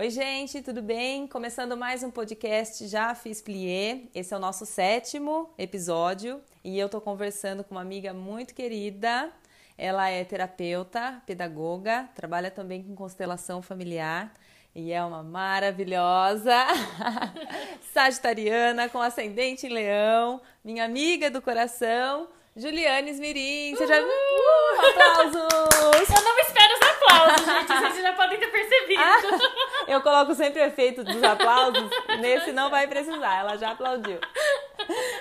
Oi, gente, tudo bem? Começando mais um podcast Já Fiz Plié. Esse é o nosso sétimo episódio e eu tô conversando com uma amiga muito querida. Ela é terapeuta, pedagoga, trabalha também com constelação familiar e é uma maravilhosa sagitariana com ascendente em leão, minha amiga do coração, Juliane Smirim. Seja... Uh, aplausos! Eu não espero os aplausos, gente. Vocês já podem ter percebido. Eu coloco sempre o efeito dos aplausos. Nesse não vai precisar, ela já aplaudiu.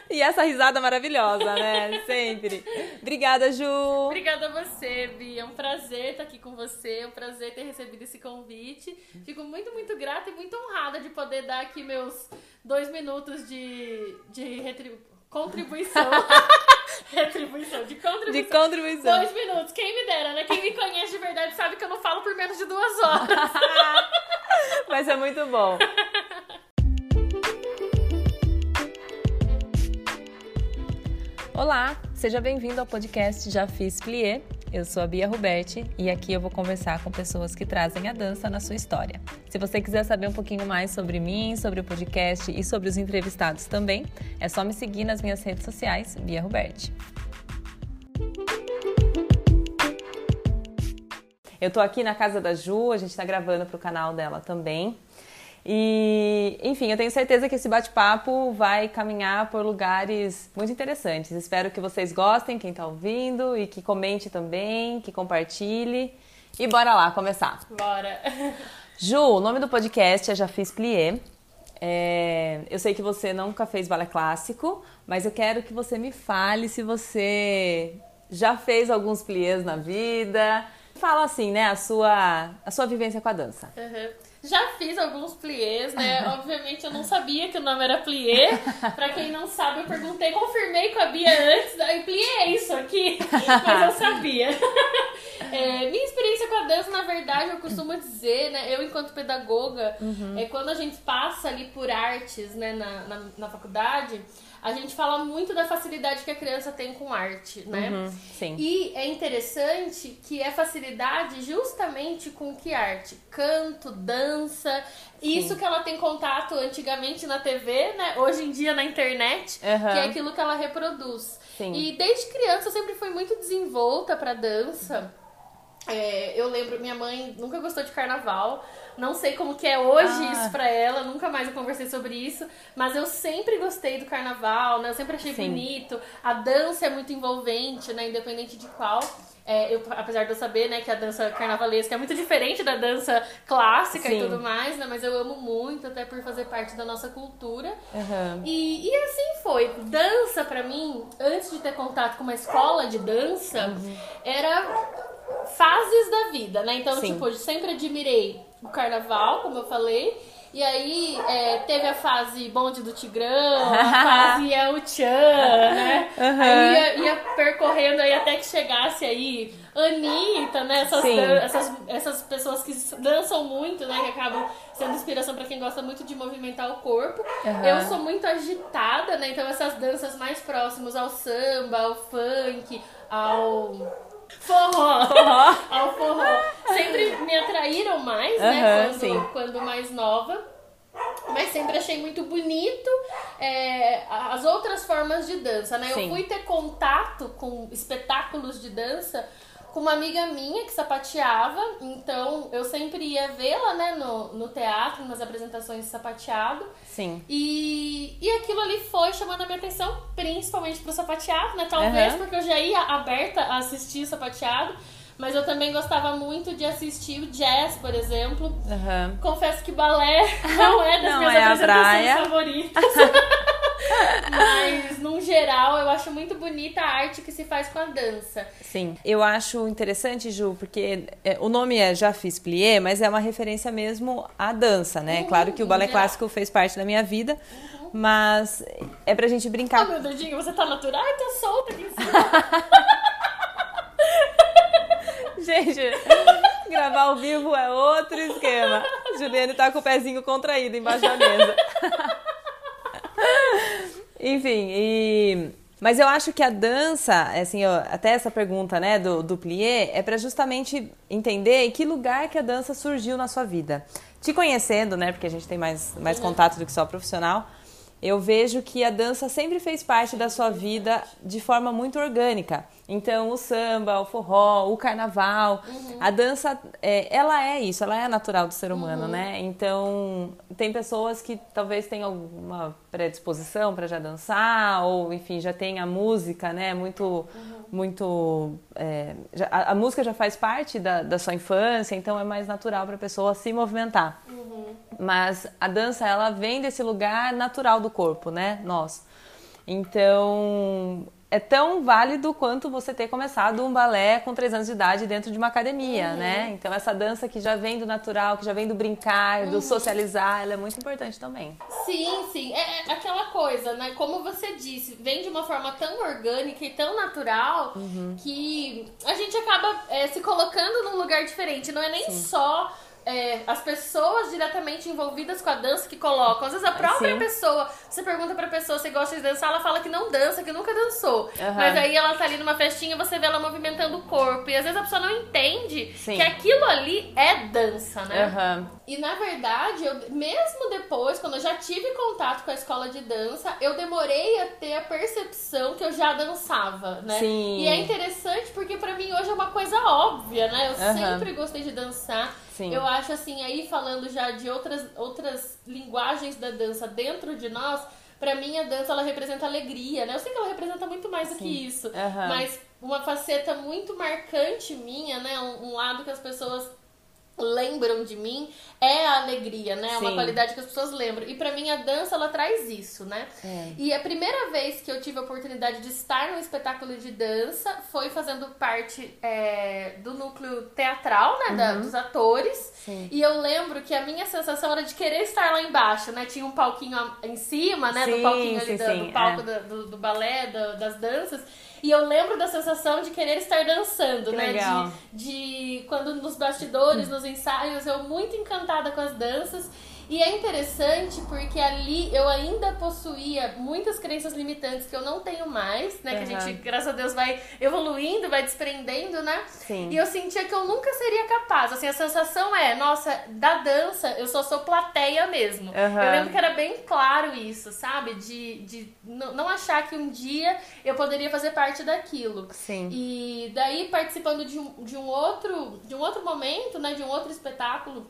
E essa risada maravilhosa, né? Sempre. Obrigada, Ju. Obrigada a você, Bia. É um prazer estar aqui com você. É um prazer ter recebido esse convite. Fico muito, muito grata e muito honrada de poder dar aqui meus dois minutos de, de retribuição Contribuição. Retribuição, de contribuição. De contribuição. Dois minutos. Quem me dera, né? Quem me conhece de verdade sabe que eu não falo por menos de duas horas. Mas é muito bom. Olá, seja bem-vindo ao podcast Já Fiz Plié. Eu sou a Bia Ruberti e aqui eu vou conversar com pessoas que trazem a dança na sua história. Se você quiser saber um pouquinho mais sobre mim, sobre o podcast e sobre os entrevistados também, é só me seguir nas minhas redes sociais, Bia Ruberti. Eu tô aqui na casa da Ju, a gente tá gravando pro canal dela também. E, enfim, eu tenho certeza que esse bate-papo vai caminhar por lugares muito interessantes. Espero que vocês gostem, quem está ouvindo, e que comente também, que compartilhe. E bora lá começar. Bora. Ju, o nome do podcast é Já Fiz Plié. É, eu sei que você nunca fez balé clássico, mas eu quero que você me fale se você já fez alguns pliés na vida. Fala assim, né, a sua, a sua vivência com a dança. Uhum. Já fiz alguns pliés, né? Obviamente eu não sabia que o nome era plié. Pra quem não sabe, eu perguntei, confirmei com a Bia antes. E plié é isso aqui? Mas eu sabia. É, minha experiência com a dança, na verdade, eu costumo dizer, né? Eu, enquanto pedagoga, uhum. é quando a gente passa ali por artes, né, na, na, na faculdade a gente fala muito da facilidade que a criança tem com arte, né? Uhum, sim. E é interessante que é facilidade justamente com que arte? Canto, dança, sim. isso que ela tem contato antigamente na TV, né? Hoje em dia na internet, uhum. que é aquilo que ela reproduz. Sim. E desde criança eu sempre fui muito desenvolta para dança. É, eu lembro, minha mãe nunca gostou de carnaval. Não sei como que é hoje ah. isso pra ela, nunca mais eu conversei sobre isso. Mas eu sempre gostei do carnaval, né? Eu sempre achei Sim. bonito. A dança é muito envolvente, né? Independente de qual. É, eu, apesar de eu saber, né, que a dança carnavalesca é muito diferente da dança clássica Sim. e tudo mais, né? Mas eu amo muito, até por fazer parte da nossa cultura. Uhum. E, e assim foi. Dança, para mim, antes de ter contato com uma escola de dança, uhum. era fases da vida, né? Então, Sim. tipo, eu sempre admirei o carnaval, como eu falei. E aí é, teve a fase bonde do Tigrão, a fase El Chan, né? Uhum. Aí ia, ia, percorrendo aí até que chegasse aí Anitta, né? Essas, essas, essas pessoas que dançam muito, né? Que acabam sendo inspiração para quem gosta muito de movimentar o corpo. Uhum. Eu sou muito agitada, né? Então essas danças mais próximas ao samba, ao funk, ao Forró. Forró. Sempre me atraíram mais, né? Quando, sim. quando mais nova. Mas sempre achei muito bonito é, as outras formas de dança, né? Sim. Eu fui ter contato com espetáculos de dança com uma amiga minha que sapateava, então eu sempre ia vê-la, né, no, no teatro, nas apresentações de sapateado. Sim. E, e aquilo ali foi chamando a minha atenção, principalmente pro sapateado, né? Talvez uhum. porque eu já ia aberta a assistir sapateado. Mas eu também gostava muito de assistir o jazz, por exemplo. Uhum. Confesso que balé não é das não minhas é apresentações favoritas. Mas, num geral, eu acho muito bonita a arte que se faz com a dança. Sim, eu acho interessante, Ju, porque é, o nome é Já Fiz Plié, mas é uma referência mesmo à dança, né? Uhum, claro que o balé clássico fez parte da minha vida, uhum. mas é pra gente brincar. Oh, meu dedinho, você tá natural? Ai, tá solta aqui em cima. gente, gravar ao vivo é outro esquema. Juliane tá com o pezinho contraído embaixo da mesa. Enfim, e Mas eu acho que a dança, assim, até essa pergunta, né, do, do plié, é para justamente entender em que lugar que a dança surgiu na sua vida. Te conhecendo, né, porque a gente tem mais, mais contato do que só profissional, eu vejo que a dança sempre fez parte da sua vida de forma muito orgânica. Então, o samba, o forró, o carnaval, uhum. a dança, é, ela é isso, ela é natural do ser humano, uhum. né? Então, tem pessoas que talvez tenham alguma predisposição para já dançar, ou enfim, já tem a música, né? Muito, uhum. muito. É, já, a, a, música já faz parte da, da sua infância, então é mais natural para a pessoa se movimentar. Uhum. Mas a dança, ela vem desse lugar natural do corpo, né? Nós. Então, é tão válido quanto você ter começado um balé com três anos de idade dentro de uma academia, uhum. né? Então essa dança que já vem do natural, que já vem do brincar, do uhum. socializar, ela é muito importante também. Sim, sim. É, é, aquela coisa, né? Como você disse, vem de uma forma tão orgânica e tão natural uhum. que a gente acaba é, se colocando num lugar diferente. Não é nem sim. só é, as pessoas diretamente envolvidas com a dança que colocam. Às vezes a própria Sim. pessoa, você pergunta pra pessoa se gosta de dançar, ela fala que não dança, que nunca dançou. Uhum. Mas aí ela tá ali numa festinha você vê ela movimentando o corpo. E às vezes a pessoa não entende Sim. que aquilo ali é dança, né? Uhum. E na verdade, eu, mesmo depois, quando eu já tive contato com a escola de dança, eu demorei a ter a percepção que eu já dançava, né? Sim. E é interessante porque para mim hoje é uma coisa óbvia, né? Eu uhum. sempre gostei de dançar. Sim. Eu acho assim, aí falando já de outras, outras linguagens da dança dentro de nós, para mim a dança ela representa alegria, né? Eu sei que ela representa muito mais Sim. do que isso, uhum. mas uma faceta muito marcante minha, né? Um, um lado que as pessoas lembram de mim é a alegria, né? É uma qualidade que as pessoas lembram. E para mim a dança ela traz isso, né? É. E a primeira vez que eu tive a oportunidade de estar num espetáculo de dança foi fazendo parte é, do núcleo teatral, né? Uhum. Da, dos atores. Sim. E eu lembro que a minha sensação era de querer estar lá embaixo, né? Tinha um palquinho em cima, né? Sim, do palquinho ali sim, do, do, palco é. do, do, balé, das danças. E eu lembro da sensação de querer estar dançando, que né? Legal. De, de quando nos bastidores, nos ensaios, eu muito encantada com as danças. E é interessante porque ali eu ainda possuía muitas crenças limitantes que eu não tenho mais, né? Uhum. Que a gente, graças a Deus, vai evoluindo, vai desprendendo, né? Sim. E eu sentia que eu nunca seria capaz. Assim, a sensação é, nossa, da dança eu só sou plateia mesmo. Uhum. Eu lembro que era bem claro isso, sabe? De, de não achar que um dia eu poderia fazer parte daquilo. Sim. E daí, participando de um, de um outro de um outro momento, né? De um outro espetáculo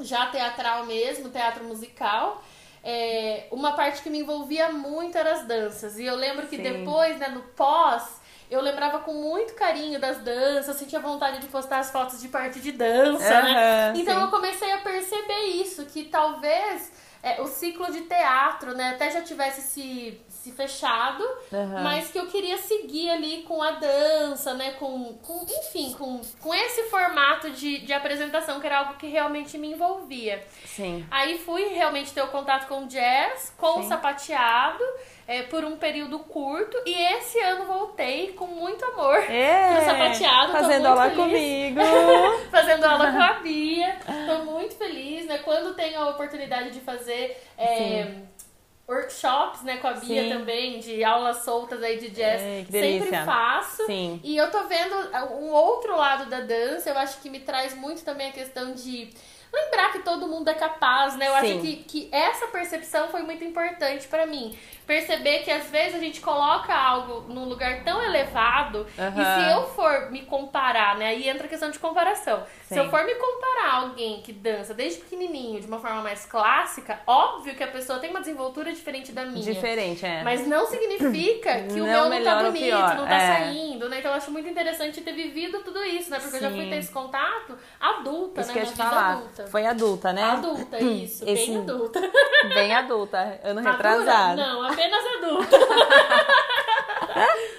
já teatral mesmo, teatro musical. É, uma parte que me envolvia muito era as danças. E eu lembro que Sim. depois, né, no pós, eu lembrava com muito carinho das danças, sentia vontade de postar as fotos de parte de dança, uhum, né? Então sim. eu comecei a perceber isso, que talvez é, o ciclo de teatro, né, até já tivesse se, se fechado, uhum. mas que eu queria seguir ali com a dança, né? Com, com enfim, com, com esse formato de, de apresentação, que era algo que realmente me envolvia. Sim. Aí fui realmente ter o contato com o jazz, com Sim. o sapateado. É, por um período curto e esse ano voltei com muito amor é, pro sapateado. Fazendo aula feliz. comigo. fazendo aula com a Bia. Tô muito feliz, né? Quando tenho a oportunidade de fazer é, workshops, né, com a Bia Sim. também, de aulas soltas aí de jazz. É, sempre faço. Sim. E eu tô vendo um outro lado da dança, eu acho que me traz muito também a questão de lembrar que todo mundo é capaz, né? Eu Sim. acho que, que essa percepção foi muito importante para mim perceber que às vezes a gente coloca algo num lugar tão elevado uhum. e se eu for me comparar, né? Aí entra a questão de comparação. Sim. Se eu for me comparar alguém que dança desde pequenininho de uma forma mais clássica, óbvio que a pessoa tem uma desenvoltura diferente da minha. Diferente, é. Mas não significa que não o meu não tá bonito, não tá é. saindo, né? Então eu acho muito interessante ter vivido tudo isso, né? Porque Sim. eu já fui ter esse contato adulta, isso né? Que eu te falar. Adulta. Foi adulta, né? Adulta, isso. Esse... Bem adulta. Bem adulta. Ano retrasado. Não, apenas adulta.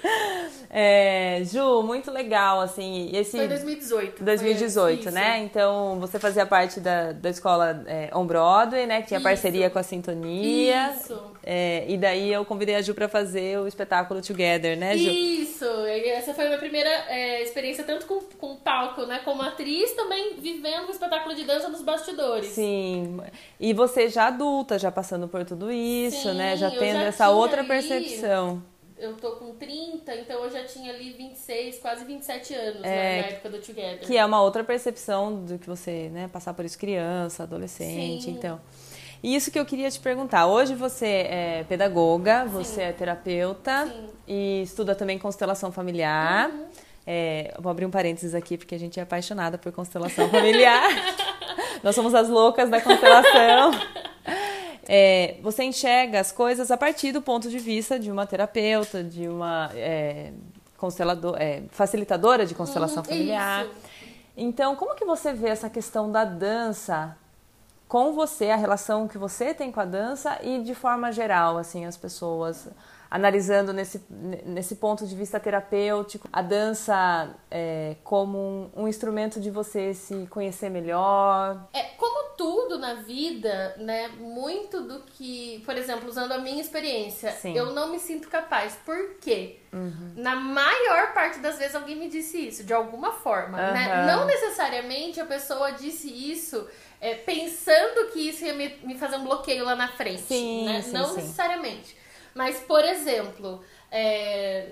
É, Ju, muito legal, assim. Esse, foi 2018. 2018, foi, né? Então, você fazia parte da, da escola é, On Broadway, né? Que tinha isso. parceria com a Sintonia. Isso. É, e daí eu convidei a Ju para fazer o espetáculo Together, né, Ju? Isso. Essa foi a minha primeira é, experiência, tanto com, com palco, né? Como atriz, também vivendo o espetáculo de dança nos bastidores. Sim. E você já adulta, já passando por tudo isso, Sim, né? Já tendo já essa outra percepção eu tô com 30, então eu já tinha ali 26, quase 27 anos, É, né, na época do Together. Que é uma outra percepção do que você, né, passar por isso criança, adolescente, Sim. então. E isso que eu queria te perguntar. Hoje você é pedagoga, você é terapeuta Sim. e estuda também constelação familiar. É, eu vou abrir um parênteses aqui porque a gente é apaixonada por constelação familiar. Nós somos as loucas da constelação. É, você enxerga as coisas a partir do ponto de vista de uma terapeuta, de uma é, constelador, é, facilitadora de constelação Uhum, familiar. isso. Então, como que você vê essa questão da dança com você, a relação que você tem com a dança e de forma geral, assim, as pessoas analisando nesse, nesse ponto de vista terapêutico, a dança é, como um, um instrumento de você se conhecer melhor. É, como tudo na vida, né? Muito do que, por exemplo, usando a minha experiência, Sim. eu não me sinto capaz. Por quê? Na maior parte das vezes alguém me disse isso, de alguma forma, né? Aham. Não necessariamente a pessoa disse isso é, pensando que isso ia me, me fazer um bloqueio lá na frente, Sim, né? sim, não sim. necessariamente. Mas, por exemplo, é,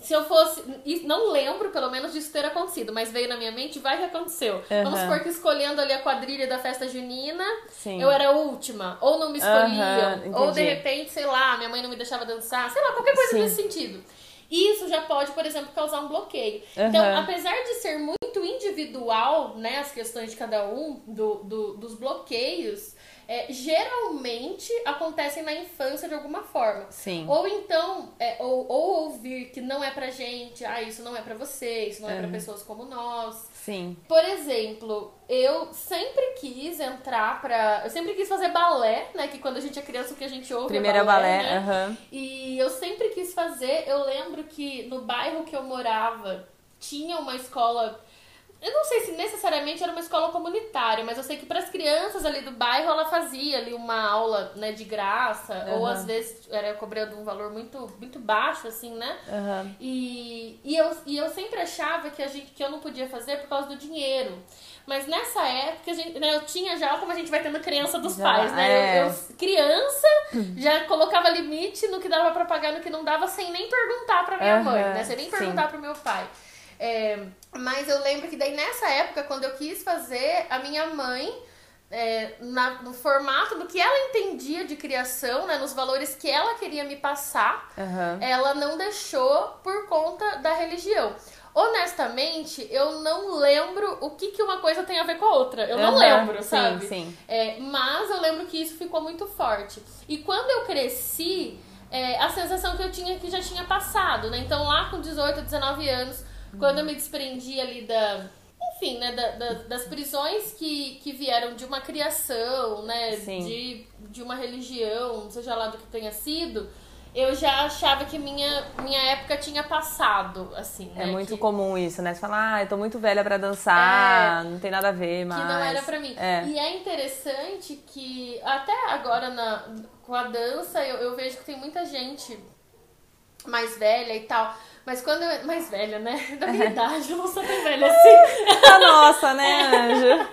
se eu fosse. Não lembro, pelo menos, disso ter acontecido, mas veio na minha mente, vai que aconteceu. Vamos Aham. supor que escolhendo ali a quadrilha da festa junina, Sim. eu era a última. Ou não me escolhiam. Aham, ou de repente, sei lá, minha mãe não me deixava dançar, sei lá, qualquer coisa Sim. nesse sentido. Isso já pode, por exemplo, causar um bloqueio. Então, Aham. apesar de ser muito individual, né, as questões de cada um, do, do- dos bloqueios, é, geralmente acontecem na infância de alguma forma. Sim. Ou então, é, ou, ou ouvir que não é pra gente, ah, isso não é pra você, isso não é pra Aham. pessoas como nós. Sim. Por exemplo, eu sempre quis entrar pra. Eu sempre quis fazer balé, né? Que quando a gente é criança o que a gente ouve Primeira é balé. balé, né? E eu sempre quis fazer. Eu lembro que no bairro que eu morava tinha uma escola. Eu não sei se necessariamente era uma escola comunitária, mas eu sei que para as crianças ali do bairro ela fazia ali uma aula, né, de graça, ou Aham. às vezes era cobrando um valor muito muito baixo assim, né? Aham. E, e, eu, e eu sempre achava que, a gente, que eu não podia fazer por causa do dinheiro. Mas nessa época, a gente, né, eu tinha já, como a gente vai tendo criança dos Já, pais, né? é. Eu, eu, criança, já colocava limite no que dava pra pagar, no que não dava, sem nem perguntar pra minha Aham, mãe, né? Sem nem perguntar pro meu pai. É, mas eu lembro que daí nessa época, quando eu quis fazer, a minha mãe é, na- no formato do que ela entendia de criação, né, nos valores que ela queria me passar, Aham. ela não deixou por conta da religião. Honestamente, eu não lembro o que, que uma coisa tem a ver com a outra. Eu não lembro, sim, sabe? sim. É, mas eu lembro que isso ficou muito forte. E quando eu cresci, é, a sensação que eu tinha é que já tinha passado, né? Então lá com 18, 19 anos, quando eu me desprendi ali da. Enfim, né, da- da- das prisões que, que vieram de uma criação, né, Sim. de, de uma religião, seja lá do que tenha sido, eu já achava que minha, minha época tinha passado, assim, É né, muito que- comum isso, né? Você fala, ah, eu tô muito velha pra dançar, não tem nada a ver, mas... É. que não era pra mim. É. E é interessante que até agora na, com a dança eu, eu vejo que tem muita gente mais velha e tal. Mas quando eu. Mais velha, né? Da minha idade, eu não sou tão velha assim. A nossa, né, Anjo?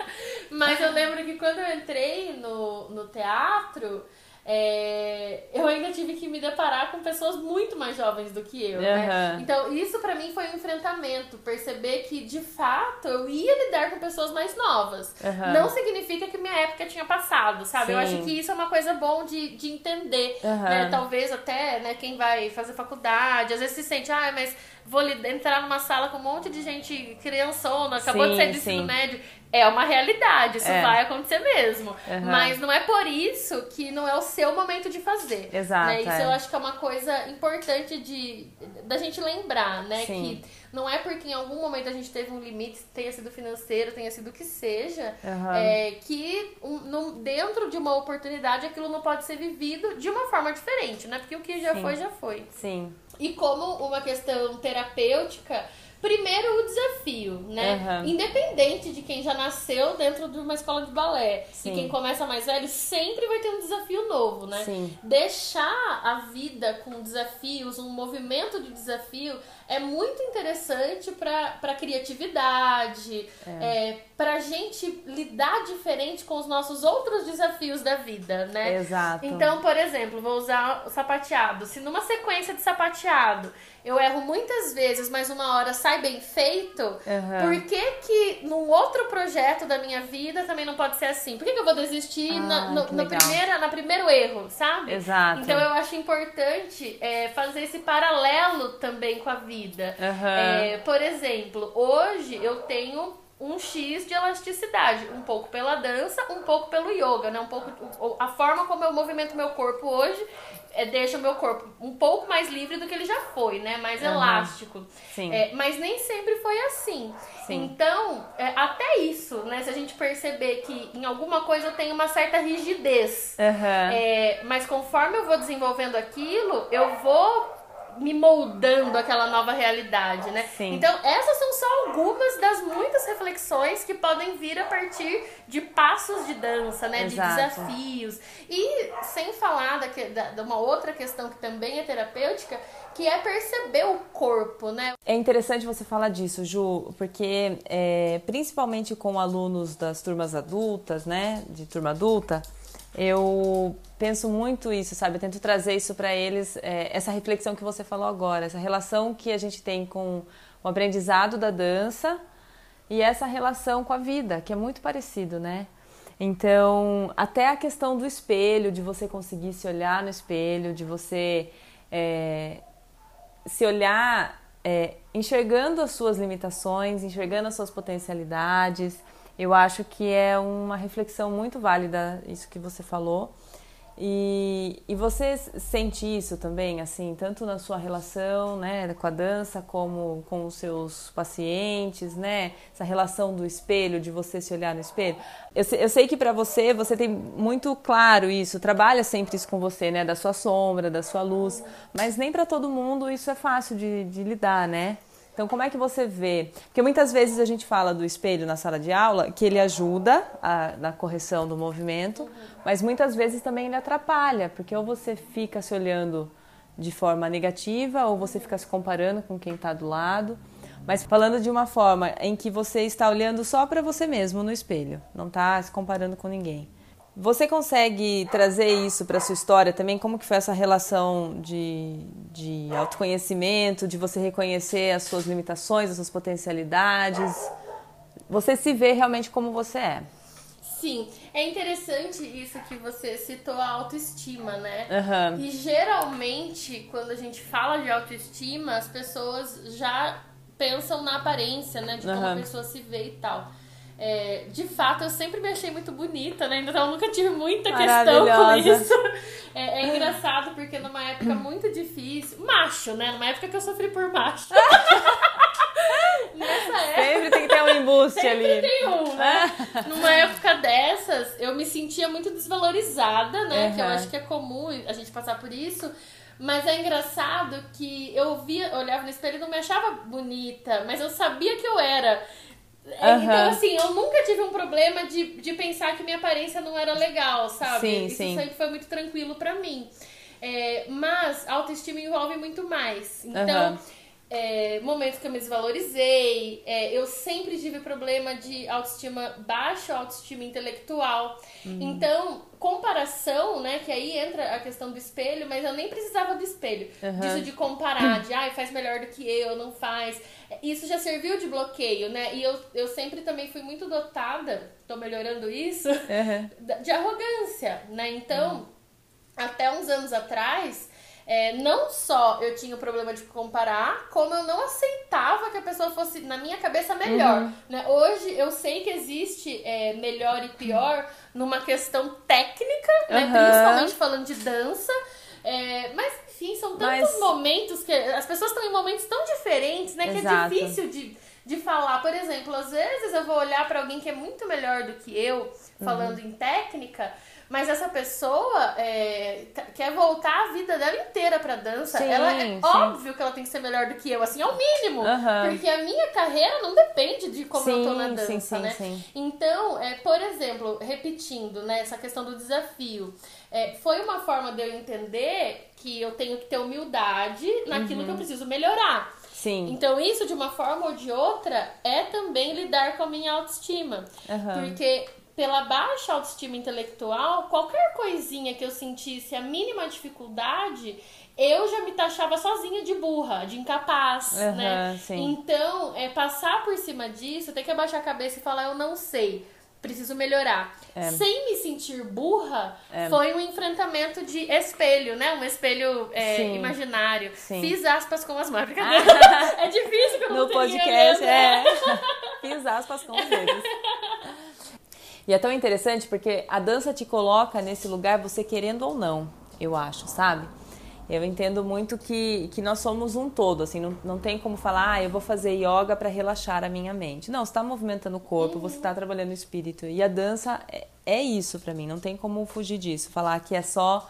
Mas eu lembro que quando eu entrei no, no teatro, é, eu ainda tive que me deparar com pessoas muito mais jovens do que eu, né? Aham. Então, isso pra mim foi um enfrentamento. Perceber que, de fato, eu ia lidar com pessoas mais novas. Aham. Não significa que minha época tinha passado, sabe? Eu Sim. acho que isso é uma coisa bom de, de entender. Aham. né? Talvez até né, quem vai fazer faculdade, às vezes se sente, ah, mas vou entrar numa sala com um monte de gente criançona, acabou de Sim, sair do ensino médio. É uma realidade, isso É. vai acontecer mesmo. Aham. Mas não é por isso que não é o seu momento de fazer. Exato, Né? Isso é. eu acho que é uma coisa importante de da gente lembrar, né? Sim. Que não é porque em algum momento a gente teve um limite, tenha sido financeiro, tenha sido o que seja, Aham. é, que um- num- dentro de uma oportunidade aquilo não pode ser vivido de uma forma diferente, né? Porque o que já Sim. foi, já foi. Sim. E como uma questão terapêutica, Primeiro, o desafio, né? Uhum. Independente de quem já nasceu dentro de uma escola de balé Sim. e quem começa mais velho, sempre vai ter um desafio novo, né? Sim. Deixar a vida com desafios, um movimento de desafio, é muito interessante para criatividade, é. é, para gente lidar diferente com os nossos outros desafios da vida, né? Exato. Então, por exemplo, vou usar o sapateado. Se numa sequência de sapateado eu erro muitas vezes, mas uma hora sai bem feito, Uhum. por que que num outro projeto da minha vida também não pode ser assim? Por que, que eu vou desistir Ah, na, no, no primeira, na primeiro erro, sabe? Exato. Então eu acho importante é, fazer esse paralelo também com a vida. Uhum. É, por exemplo, hoje eu tenho um X de elasticidade, um pouco pela dança, um pouco pelo yoga, né? Um pouco a forma como eu movimento meu corpo hoje é, deixa o meu corpo um pouco mais livre do que ele já foi, né? Mais Uhum. elástico. Sim. É, mas nem sempre foi assim. Sim. Então, é, até isso, né? Se a gente perceber que em alguma coisa eu tenho uma certa rigidez, Uhum. é, mas conforme eu vou desenvolvendo aquilo, eu vou me moldando aquela nova realidade, né? Sim. Então, essas são só algumas das muitas reflexões que podem vir a partir de passos de dança, né? Exato. De desafios. E sem falar da, da- de uma outra questão que também é terapêutica, que é perceber o corpo, né? É interessante você falar disso, Ju, porque é, principalmente com alunos das turmas adultas, né, de turma adulta, eu penso muito isso, sabe? Eu tento trazer isso para eles, é, essa reflexão que você falou agora, essa relação que a gente tem com o aprendizado da dança e essa relação com a vida, que é muito parecido, né? Então, até a questão do espelho, de você conseguir se olhar no espelho, de você é, se olhar é, enxergando as suas limitações, enxergando as suas potencialidades. Eu acho que é uma reflexão muito válida isso que você falou. E, e você sente isso também, assim, tanto na sua relação né, com a dança, como com os seus pacientes, né? Essa relação do espelho, de você se olhar no espelho. Eu, eu sei que para você, você tem muito claro isso, trabalha sempre isso com você, né? Da sua sombra, da sua luz. Mas nem para todo mundo isso é fácil de, de lidar, né? Então, como é que você vê? Porque muitas vezes a gente fala do espelho na sala de aula, que ele ajuda a- na correção do movimento, mas muitas vezes também ele atrapalha, porque ou você fica se olhando de forma negativa, ou você fica se comparando com quem está do lado. Mas falando de uma forma em que você está olhando só para você mesmo no espelho, não está se comparando com ninguém. Você consegue trazer isso para sua história também? Como que foi essa relação de, de autoconhecimento, de você reconhecer as suas limitações, as suas potencialidades? Você se vê realmente como você é. Sim, é interessante isso que você citou a autoestima, né? Aham. E geralmente, quando a gente fala de autoestima, as pessoas já pensam na aparência, né? De como a pessoa se vê e tal. É, de fato, eu sempre me achei muito bonita, né? Então eu nunca tive muita questão com isso. É, é engraçado porque numa época muito difícil, macho, né? Numa época que eu sofri por macho. Nessa época. Sempre tem que ter um embuste Sempre ali. tem um, né? Numa época dessas, eu me sentia muito desvalorizada, né? Que eu Uhum. acho que é comum a gente passar por isso. Mas é engraçado que eu via, eu olhava no espelho e não me achava bonita, mas eu sabia que eu era. Uhum. Então, assim, eu nunca tive um problema de, de pensar que minha aparência não era legal, sabe? Sim, Isso sim. sempre foi muito tranquilo pra mim. É, mas a autoestima envolve muito mais. Então, Uhum. É, momentos que eu me desvalorizei, é, eu sempre tive problema de autoestima baixa, autoestima intelectual. Uhum. Então, comparação, né? Que aí entra a questão do espelho, mas eu nem precisava do espelho. Uhum. Disso de comparar, de ai, faz melhor do que eu, não faz. Isso já serviu de bloqueio, né? E eu, eu sempre também fui muito dotada, tô melhorando isso, Uhum. de arrogância, né? Então, até uns anos atrás, é, não só eu tinha o problema de comparar, como eu não aceitava que a pessoa fosse, na minha cabeça, melhor. Uhum. Né? Hoje eu sei que existe é, melhor e pior numa questão técnica, né? Uhum. principalmente falando de dança. É, mas enfim, são tantos Mas- momentos que as pessoas estão em momentos tão diferentes, né? Que é Exato. difícil de, de falar, por exemplo, às vezes eu vou olhar para alguém que é muito melhor do que eu, falando uhum. em técnica, mas essa pessoa é, quer voltar a vida dela inteira pra dança. Sim, ela é sim. óbvio que ela tem que ser melhor do que eu, assim, é o mínimo. Uhum. Porque a minha carreira não depende de como sim, eu tô na dança, né? Então, é, por exemplo, repetindo, né, essa questão do desafio. É, foi uma forma de eu entender que eu tenho que ter humildade naquilo uhum. que eu uhum. preciso melhorar. Sim. Então, isso de uma forma ou de outra é também lidar com a minha autoestima. Uhum. Porque pela baixa autoestima intelectual, qualquer coisinha que eu sentisse a mínima dificuldade, eu já me taxava sozinha de burra, de incapaz, uhum, né? Sim. Então, é, passar por cima disso, ter que abaixar a cabeça e falar, eu não sei preciso melhorar. É. Sem me sentir burra, é. foi um enfrentamento de espelho, né? Um espelho é, imaginário. Sim. Fiz aspas com as mãos. Ah. é difícil não No podcast, é. Fiz aspas com os dedos. E é tão interessante porque a dança te coloca nesse lugar, você querendo ou não, eu acho, sabe? Eu entendo muito que, que nós somos um todo, assim, não, não tem como falar, ah, eu vou fazer yoga para relaxar a minha mente. Não, você está movimentando o corpo, uhum. você está trabalhando o espírito. E a dança é, é isso para mim, não tem como fugir disso. Falar que é só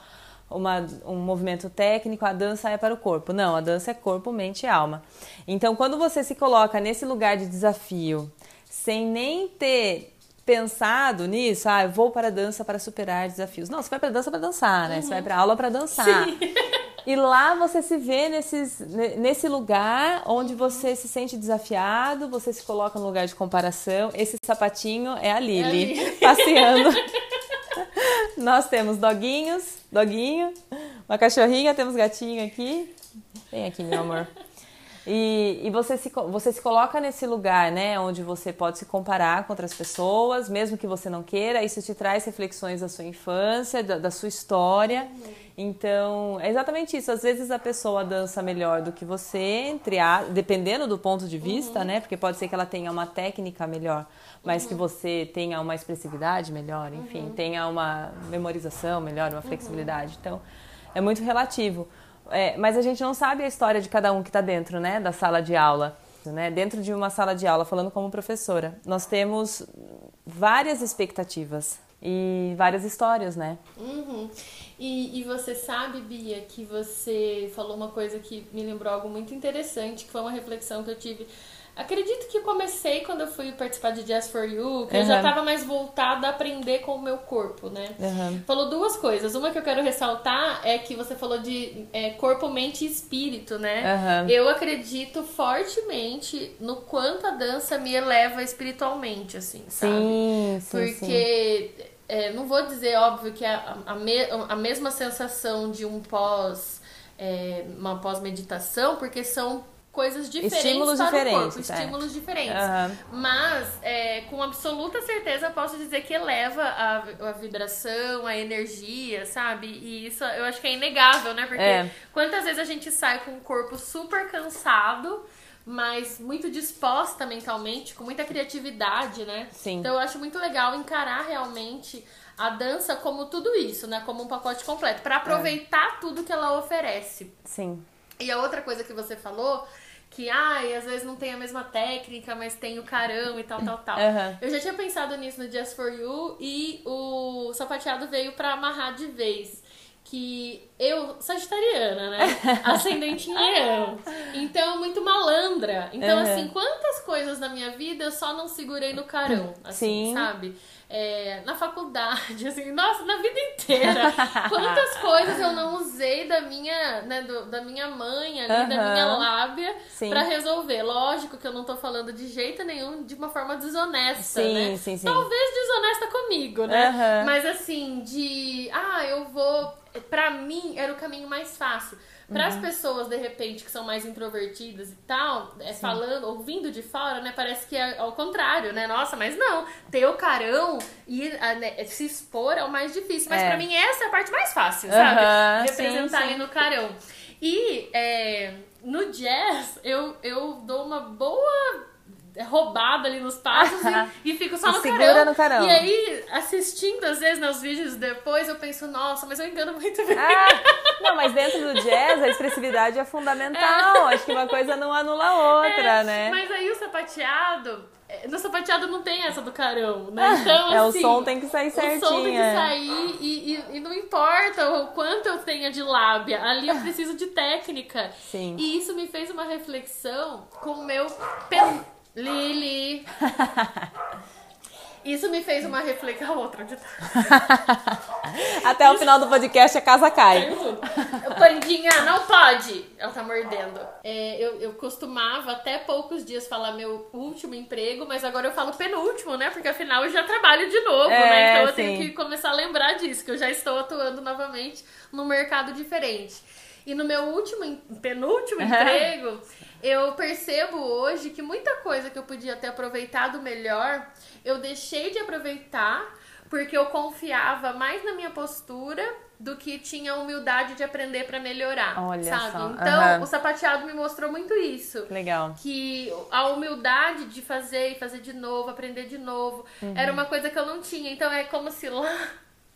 uma, um movimento técnico, a dança é para o corpo. Não, a dança é corpo, mente e alma. Então, quando você se coloca nesse lugar de desafio, sem nem ter pensado nisso, ah, eu vou para a dança para superar desafios. Não, você vai para a dança para dançar, né? Uhum. Você vai para aula para dançar. Sim. E lá você se vê nesses, nesse lugar onde você se sente desafiado, você se coloca no lugar de comparação. Esse sapatinho é a Lili, é passeando. Nós temos doguinhos, doguinho, uma cachorrinha, temos gatinho aqui. Vem aqui, meu amor. E, e você, se, você se coloca nesse lugar, né, onde você pode se comparar com outras pessoas, mesmo que você não queira, isso te traz reflexões da sua infância, da, da sua história. Então, é exatamente isso. Às vezes a pessoa dança melhor do que você, entre a, dependendo do ponto de vista, uhum. né, porque pode ser que ela tenha uma técnica melhor, mas uhum. que você tenha uma expressividade melhor, enfim, uhum. tenha uma memorização melhor, uma flexibilidade. Então, é muito relativo. É, mas a gente não sabe a história de cada um que está dentro né, da sala de aula. Né? Dentro de uma sala de aula, falando como professora, nós temos várias expectativas e várias histórias, né? Uhum. E, e você sabe, Bia, que você falou uma coisa que me lembrou algo muito interessante, que foi uma reflexão que eu tive Acredito que comecei quando eu fui participar de Jazz for You, que uhum. eu já estava mais voltada a aprender com o meu corpo, né? Uhum. Falou duas coisas. Uma que eu quero ressaltar é que você falou de é, corpo, mente e espírito, né? Uhum. Eu acredito fortemente no quanto a dança me eleva espiritualmente, assim, sabe? Sim, sim Porque. Sim. É, não vou dizer, óbvio, que a, a, me, a mesma sensação de um pós, é, uma pós-meditação, porque são coisas diferentes estímulos para diferentes, o corpo, é. estímulos diferentes. Uhum. Mas, é, com absoluta certeza, posso dizer que eleva a, a, vibração, a energia, sabe? E isso eu acho que é inegável, né? Porque é. quantas vezes a gente sai com o corpo super cansado mas muito disposta mentalmente, com muita criatividade, né? Sim. Então eu acho muito legal encarar realmente a dança como tudo isso, né? Como um pacote completo, para aproveitar é. tudo que ela oferece. Sim. E a outra coisa que você falou que, ai, às vezes não tem a mesma técnica, mas tem o carão e tal, tal, tal. Uhum. Eu já tinha pensado nisso no Just For You e o sapateado veio para amarrar de vez. Que eu, sagitariana, né? Ascendente em leão. Então, muito malandra. Então, uhum. assim, quantas coisas na minha vida eu só não segurei no carão, assim, Sim. sabe? É, na faculdade, assim, nossa, na vida inteira. Quantas coisas eu não usei da minha, né, do, da minha mãe ali, uhum. da minha lábia para resolver. Lógico que eu não tô falando de jeito nenhum de uma forma desonesta, sim, né? Sim, sim. Talvez desonesta comigo, né? Uhum. Mas assim, de, ah, eu vou, para mim era o caminho mais fácil. Para as uhum. pessoas, de repente, que são mais introvertidas e tal, é, falando, ouvindo de fora, né? Parece que é ao contrário, né? Nossa, mas não. Ter o carão e né, se expor é o mais difícil. Mas é. para mim essa é a parte mais fácil, sabe? Uhum, Representar sim, ali no carão. E é, no jazz, eu, eu dou uma boa roubado ali nos passos e, e fico só no Segura carão. no carão. E aí, assistindo às vezes nos vídeos depois, eu penso, nossa, mas eu engano muito bem. Ah, não, mas dentro do jazz a expressividade é fundamental. Acho que uma coisa não anula a outra, É, né? Mas aí o sapateado, é, no sapateado não tem essa do carão, né? Então, é, o assim, som tem que sair certinho. O som tem que é. sair e, e, e não importa o quanto eu tenha de lábia, ali eu preciso de técnica. Sim. E isso me fez uma reflexão com o meu pen... Lili. Isso me fez uma reflexão. A outra, tá? Até o final do podcast a casa cai. Pandinha, não pode! Ela tá mordendo. É, eu, eu costumava até poucos dias falar meu último emprego, mas agora eu falo penúltimo, né? Porque afinal eu já trabalho de novo, É, né? Então eu sim. tenho que começar a lembrar disso, que eu já estou atuando novamente num mercado diferente. E no meu último, penúltimo emprego, eu percebo hoje que muita coisa que eu podia ter aproveitado melhor, eu deixei de aproveitar porque eu confiava mais na minha postura do que tinha a humildade de aprender pra melhorar, Olha sabe? só, Então, aham. o sapateado me mostrou muito isso. Legal. Que a humildade de fazer e fazer de novo, aprender de novo, Uhum. era uma coisa que eu não tinha. Então é como se lá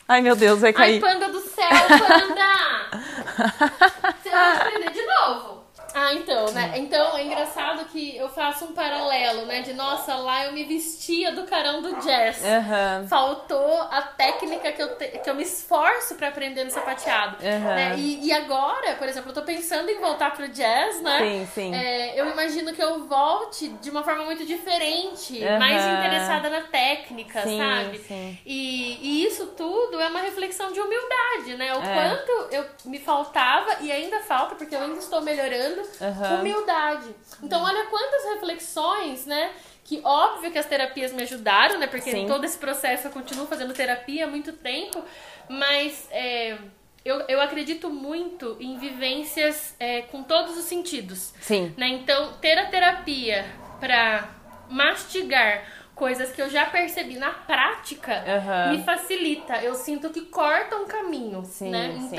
Ai, meu Deus, vai Ai, cair. panda do céu, panda! Você vai aprender de novo. Ah, então, né? Então é engraçado que eu faço um paralelo, né? De nossa, lá eu me vestia do carão do jazz. Aham. Faltou a técnica que eu, te- que eu me esforço pra aprender no sapateado. Aham. né? E, e agora, por exemplo, eu tô pensando em voltar pro jazz, né? Sim, sim. É, eu imagino que eu volte de uma forma muito diferente, Aham. mais interessada na técnica, Sim, sabe? sim. E, e isso tudo é uma reflexão de humildade, né? O É. quanto eu me faltava e ainda falta, porque eu ainda estou melhorando, Aham. humildade. Então, olha quantas reflexões, né? Que óbvio que as terapias me ajudaram, né? Porque Sim. todo esse processo eu continuo fazendo terapia há muito tempo, mas é, eu, eu acredito muito em vivências é, com todos os sentidos. Sim. Né? Então, ter a terapia pra mastigar coisas que eu já percebi na prática Aham. me facilita. Eu sinto que corta um caminho, Sim, né? sim.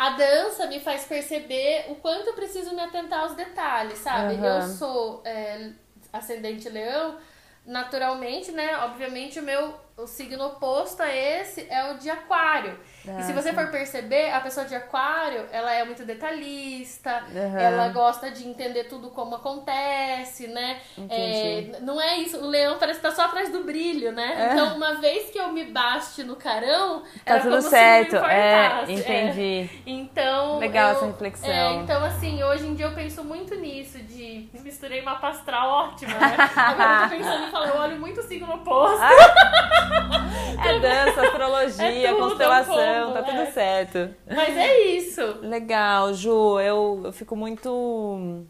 A dança me faz perceber o quanto eu preciso me atentar aos detalhes, sabe? Aham. Eu sou é, ascendente leão, naturalmente, né? Obviamente, o meu o signo oposto a esse é o de aquário. e se Ah, você for perceber, a pessoa de aquário, ela é muito detalhista, Aham. ela gosta de entender tudo como acontece, né? É, não é isso, o leão parece estar só atrás do brilho, né? É. Então, uma vez que eu me baste no carão, Tá era tudo certo. É, importasse. entendi. Então. Legal eu- essa reflexão. é, então, assim, hoje em dia eu penso muito nisso, de misturei uma astral ótima, né? Agora eu tô pensando em falar, eu olho muito o signo oposto. É dança, astrologia, É constelação, é um tá tudo é. certo. Mas é isso. Legal, Ju, eu, eu fico muito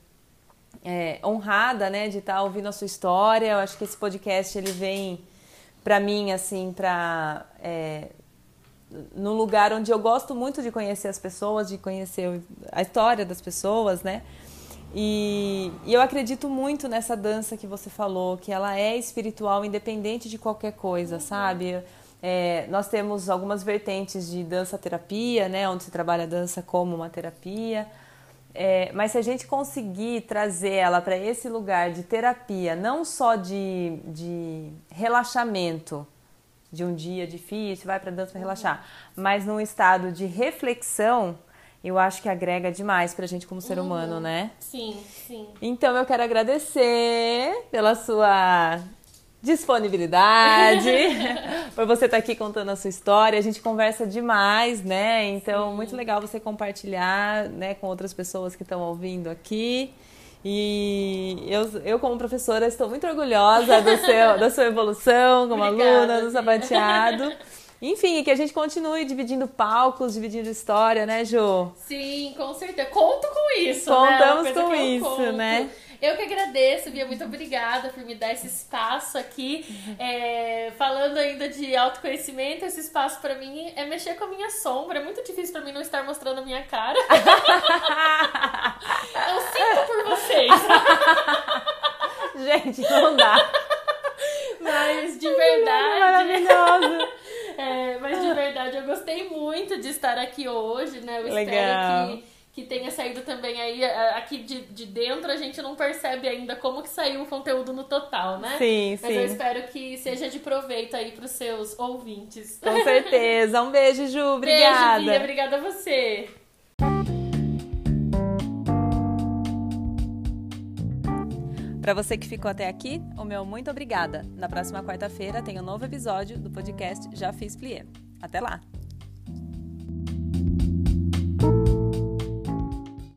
é, honrada, né, de estar ouvindo a sua história. Eu acho que esse podcast ele vem pra mim assim, para num lugar onde eu gosto muito de conhecer as pessoas, de conhecer a história das pessoas, né? E, e eu acredito muito nessa dança que você falou, que ela é espiritual, independente de qualquer coisa, sabe? É, nós temos algumas vertentes de dança terapia, né? Onde se trabalha a dança como uma terapia. É, mas se a gente conseguir trazer ela para esse lugar de terapia, não só de, de relaxamento, de um dia difícil, vai para dança para relaxar, mas num estado de reflexão, eu acho que agrega demais para a gente como ser humano, né? Sim, sim. Então eu quero agradecer pela sua disponibilidade, por você estar aqui contando a sua história. A gente conversa demais, né? Então, muito legal você compartilhar né, com outras pessoas que estão ouvindo aqui. E eu, eu, como professora, estou muito orgulhosa do seu, da sua evolução como Obrigada, aluna do sapateado. Enfim, que a gente continue dividindo palcos, dividindo história, né, Ju? Sim, com certeza. Conto com isso. Contamos né? Uma coisa com isso, conto. né? Eu que agradeço, Bia. Muito obrigada por me dar esse espaço aqui. É, falando ainda de autoconhecimento, esse espaço pra mim é mexer com a minha sombra. É muito difícil pra mim não estar mostrando a minha cara. Eu sinto por vocês. Gente, não dá. Mas de verdade. Maravilhoso. Mas eu gostei muito de estar aqui hoje, né? Eu Legal. espero que, que tenha saído também aí aqui de, de dentro, a gente não percebe ainda como que saiu o conteúdo no total, né? Sim, Mas sim. eu espero que seja de proveito aí pros seus ouvintes. Com certeza. Um beijo, Ju. Obrigada. Beijo, Bia. Obrigada a você. Para você que ficou até aqui, o meu muito obrigada. Na próxima quarta-feira tem um novo episódio do podcast Já Fiz Plié. Até lá!